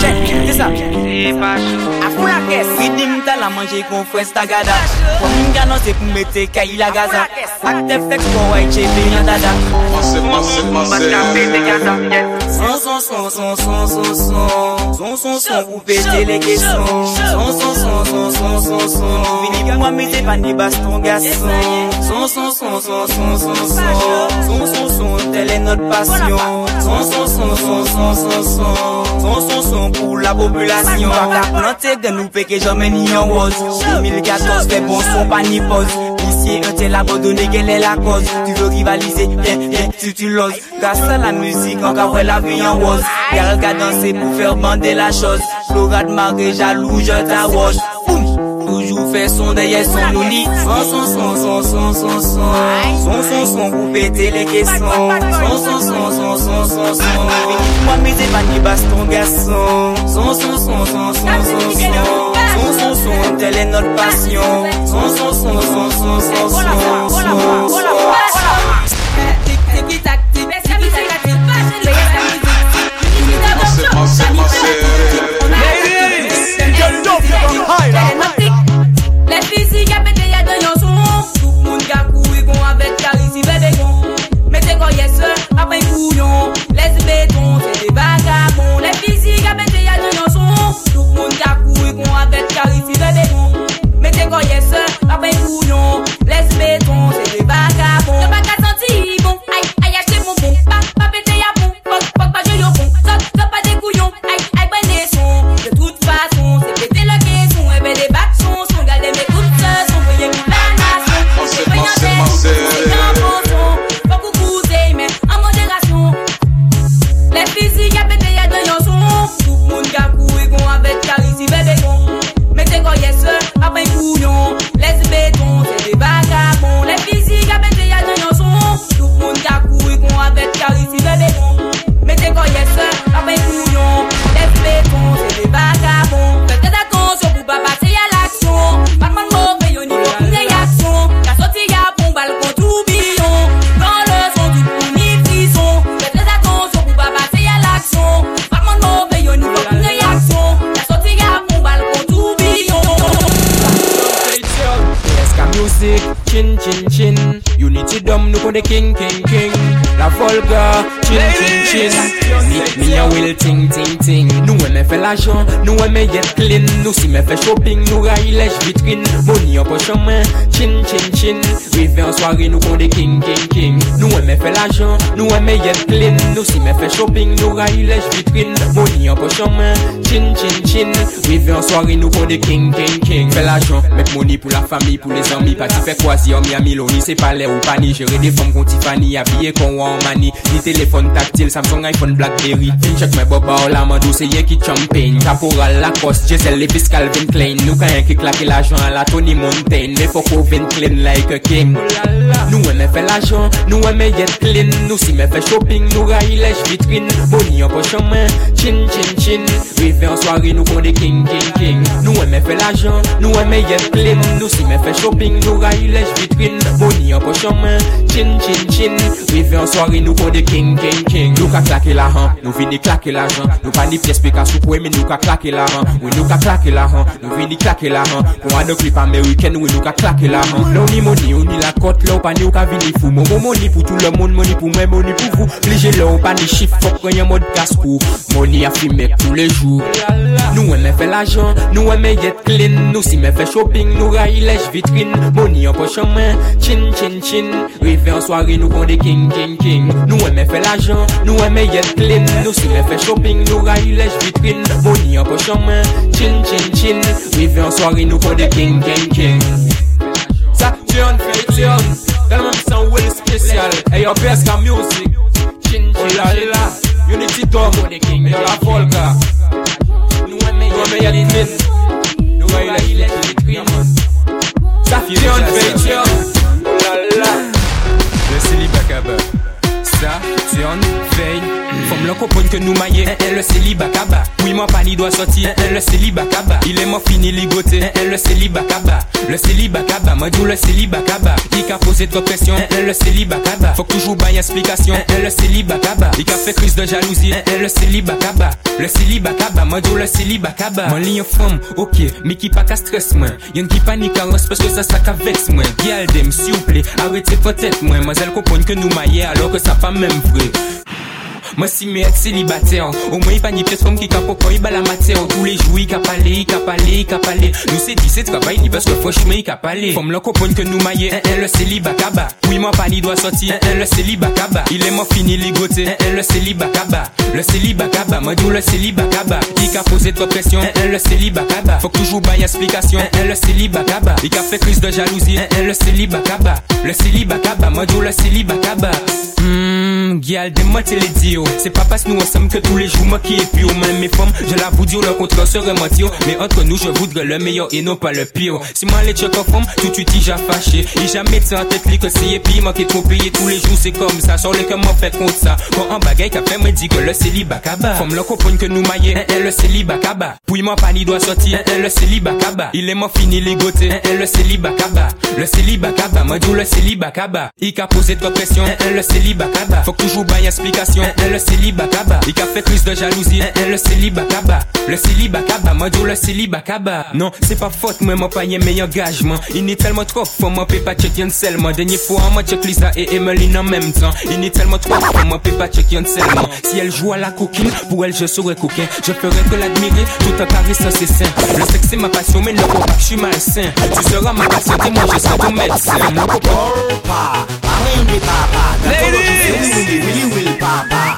Check this out. Pa A la kes mta la ta gada Pou mim gano se pou mete gaza fek pou waj che pe yon dada Mase, mase, mase Mase ka pe Son, son, son, son, son, son, son Son, son, son, ou pete le keson Son, son, son, son, son, son, son Vini pou mwa mete pa baston gason Son, son, son, son, son, son, son Son, son, son, tel est notre passion Son, son, son, son, son, son, son Son, son, son, pour la population pas planter de nous péquer jamais ni en rose. 2014 fait bon son pas ni pause. Ici un tel abandonné quelle est la cause? Tu veux rivaliser, viens, viens, si tu l'oses. Grâce à la musique, encore ouais la vie en rose. Y'a danser pour faire bander la chose. Flora de marée, jaloux, je Boum! Toujours fait son derrière son nouni Son, son, son, son, son, son, son. Son, son, son, pour péter les caissons. Son, son, son, son, son, son, son. Moi, mais c'est pas ni baston garçon Son, son, son, son, son, son, son. Son, son, son, telle est notre son, son, son, son, son, son. will think l'ajan Nou eme yet clean. Nou si me fe shopping Nou ray lej vitrin Mouni an pochon men Chin chin chin. Rive an soare nou konde king king king. Nou eme fe l'ajan Nou eme yet clean. Nou si me fe shopping Nou ray lej vitrin Mouni an pochon men Chin chin chin. Rive an soare nou konde king king king. Fe l'ajan Mek mouni pou la fami Pou les anmi Pati fe kwazi Anmi amiloni Se pale ou pani Jere de fom kon Tiffany Abye kon wan mani Ni telefon taktil Samsung iPhone Blackberry. Chek me boba ou la mandou Se ye ki champi Champagne, Caporal, Lacoste, Giselle, Levis, Calvin Klein. Nou ka yon ki klake l'ajon la Tony Montaigne. Me foko vin clean like a king. Nou eme fe l'ajon, nou eme yet clean. Nou si me fe shopping, nou rayi lej vitrin Boni an pochon men, chin chin chin. Rive an soari nou kon de king king king. Nou eme fe l'ajon, nou eme yet clean. Nou si me fe shopping, nou rayi lej vitrin Boni an pochon men, chin chin chin. Rive an soari nou kon de king king king. Nou ka klake han, nou vini klake l'ajon Nou pa ni piespika sou pou eme men nou ka klake la han We nou ka klake la han, nou vini klake la han Kon an nou klip Ameriken, we nou ka klake la han Nou ni money, ou ni la kot, la ou pa ni ou ka vini fou. Mon bon money pou tout le moun, money pou mwen, money pou vous. Plije la ou pa ni chif, fok ganyan mod gas pou Money a fime pou le jou Nou eme fe l'ajan, nou eme yet clean. Nou si me fe shopping, nou ray lej vitrine Money an poche mwen, chin chin chin. Rive an soare nou konde king king king. Nou eme fe l'ajan, nou eme yet clean. Nou si me fe shopping, nou ray lej vitrine Money an pochon men, chin chin chin. Rive an soare nou kon de king king king. Sa tune, fey tune Del mwen san wel spesyal E yo best ka music. Chin chin chin. Unity dom, e yo la le célibat. Il est mort fini ligoté, hein, le célibat. Le célibat kaba, moi le célibat kaba. Il a posé trop pression, hein, hein, le célibat kaba. Faut toujours bailler explication, le célibat kaba. Il a fait crise de jalousie, le célibat. Le célibat kaba, moi le célibat. Mon ligne femme, ok, mais qui pas qu'à stress moi. Y'en qui panique carrosse parce que ça ça qu'à vex moi. Galdem, s'il vous plaît, arrêtez peut-être moi. Moi elle comprend que nous maillons alors que ça pas même vrai. Moi si être célibataire Au moins il pas ni pièce comme qui capo quand il la matière Tous les jours il cap aller, il cap aller, il cap aller Nous c'est dit c'est travail ni parce que franchement il cap aller Faut me le comprendre que nous maillons un le célibat kaba Oui moi pas ni doit sortir un le célibat kaba Il est mort fini ligoté un un le célibat kaba Le célibat kaba moi dis le célibat kaba Il a posé trop pression un le célibat kaba Faut toujours bailler explication un le célibat kaba Il a fait crise de jalousie un le célibat kaba Le célibat kaba moi dis le célibat kaba Hmm, Gial, de moi les C'est pas parce que nous ensemble que tous les jours moi qui est pire Même mes femmes, je l'avoue dire le contraire serait mentir Mais entre nous je voudrais le meilleur et non pas le pire. Si moi les check en tout de suite j'ai fâché. Il jamais de en tête li que c'est et puis moi qui trop payé tous les jours c'est comme ça. Sur les que moi fait contre ça. Quand un bagay qu'a fait me dit que le célibat kaba Faut me le comprendre que nous un le célibat kaba Puis moi pas doit sortir. Le célibat kaba Il est mort fini un un le célibat Le célibat kaba, moi le célibat kaba Il a posé trop pression. Le célibat kaba Faut toujours bailler explication un le célibat kaba Il a fait crise de jalousie un un le célibat kaba Le célibat kaba, moi dis le célibat kaba Non, c'est pas faute, moi moi pas y'a meilleur engagement Il n'est tellement trop fort, moi peut pas checker un seulement Dernière fois, moi check Lisa et Emmeline en même temps Il n'est tellement trop fort, moi peut pas checker un seulement Si elle joue à la coquine, pour elle je serais coquin Je ferais que l'admirer, tout en caressant ses seins Le sexe c'est ma passion, mais pas que je suis malsain Tu seras ma patiente et moi je serai ton médecin Mon Will papa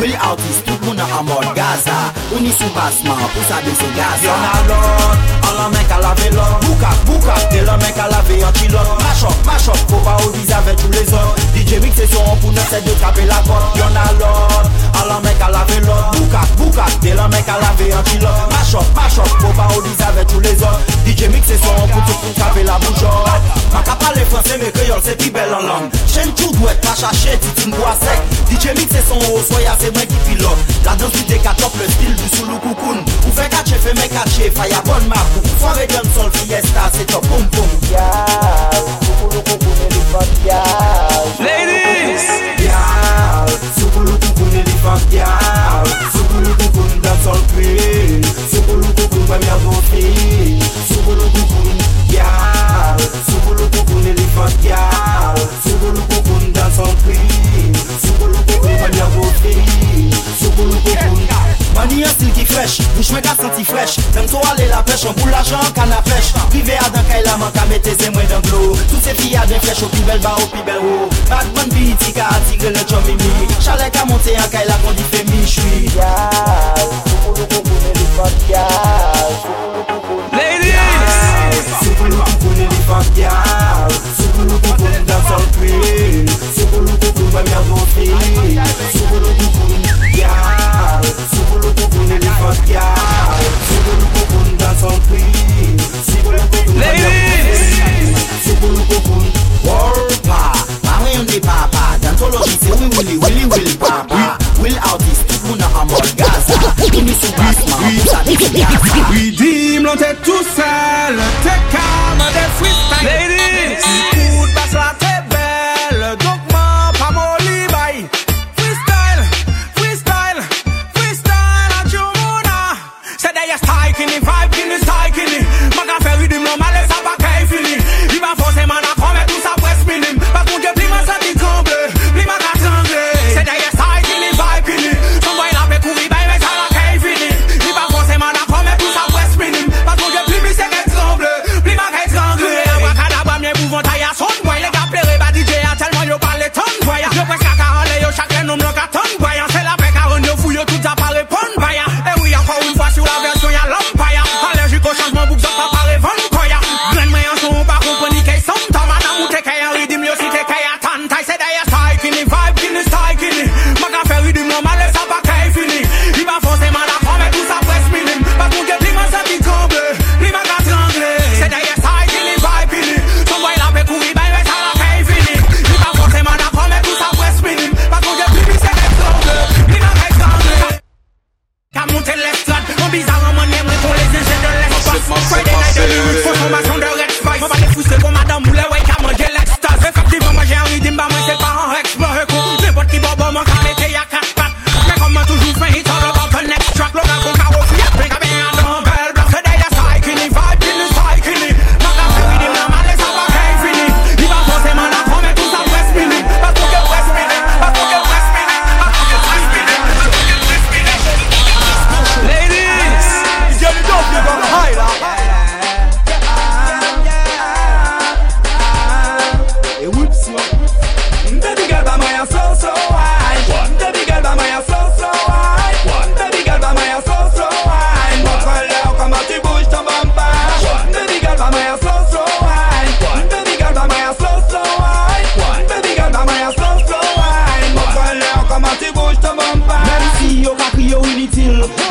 Will artist tout moun an mode Gaza. On y sous bassement pour ça de ce Gaza. Y'en a l'autre, an la mec à laver l'autre Bouka, bouka, t'es le mec à laver un kilote Mash up, mash up, faut pas oublier avec tous les autres DJ Mix c'est son pour nous c'est de taper la porte Y'en a l'autre, an la mec à laver l'autre Bouka, bouka, t'es le mec à laver un kilote Mash up, mash up, faut pas oublier avec tous les autres DJ Mix c'est son pour tout pour taper la bougeotte Ma ka parle français mais créole c'est plus belle en langue. Chaîne tout doit pas chercher, titine bois sec. DJ Mix c'est son haut, soya se mwen ki pilot La dans ki dekatop le stil du soulou koukoun Ou fe kache fe men kache Faya bon mapou Fore gen sol fiesta se top boum boum. Ya Soulou koukoun elifan ya E la man ka mette se mwen dan glo Tout se fi adwen flech ou pi bel ba ou pi bel ou Batman biti ka atire le chon mimi. Chale ka monte an ka e la kondi fe mi chui Yal, fou pou loukou koune li fok yal Fou pou loukou koune li fok yal Fou pou loukou koune li fok yal Fou pou loukou koune dan sol kwi Fou pou loukou koune mwen mwen mwen mwen mwen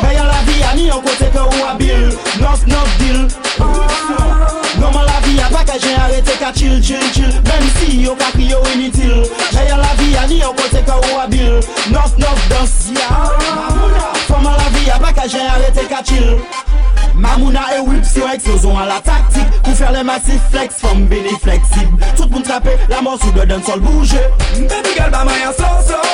Mè yon la vi a ni yon kote ke ou abil. Nof nof dil Noman la vi a pa ka jen arete ka chil chil chil Mèm si yo ka kri yo initil Mè yon la vi a ni yon kote ke ou abil. Nof nof dans Foman la vi a pa ka jen arete ka chil Mamouna e whip si yo eksozon an la taktik Pou fer le masif flex fom bini fleksib Tout moun trape la morsou de den sol bouje Mpe bigal ba mayan so so.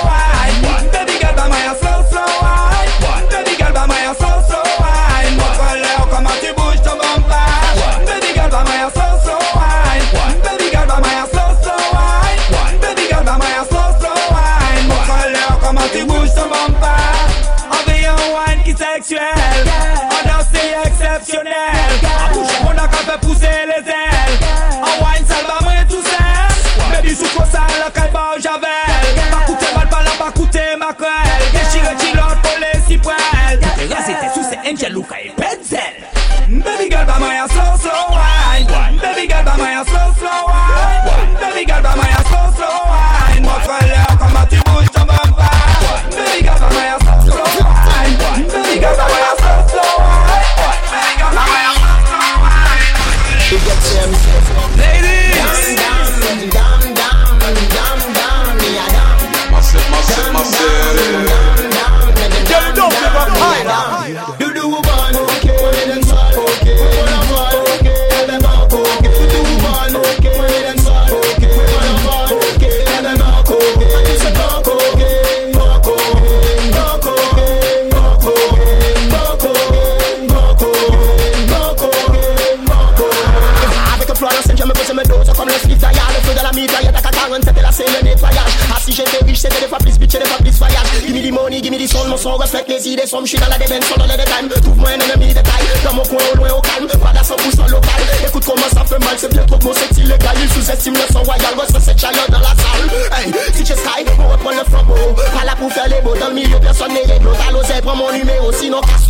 som chida la de ben son donè de time Trouve mwen en enemi detay Nan mwen kwen ou lwen ou kalm Pa da 100% lokal Ekoute koman sa fe mal Se bien trop mon senti legal Il sous-estime le son royal Wè se chaleur dans la salle Hey, DJ Sky, on reprend le flambeau Pas là pour faire les mots Dans le milieu personne n'est réglo T'as l'oseille, prends mon numéro Sinon casse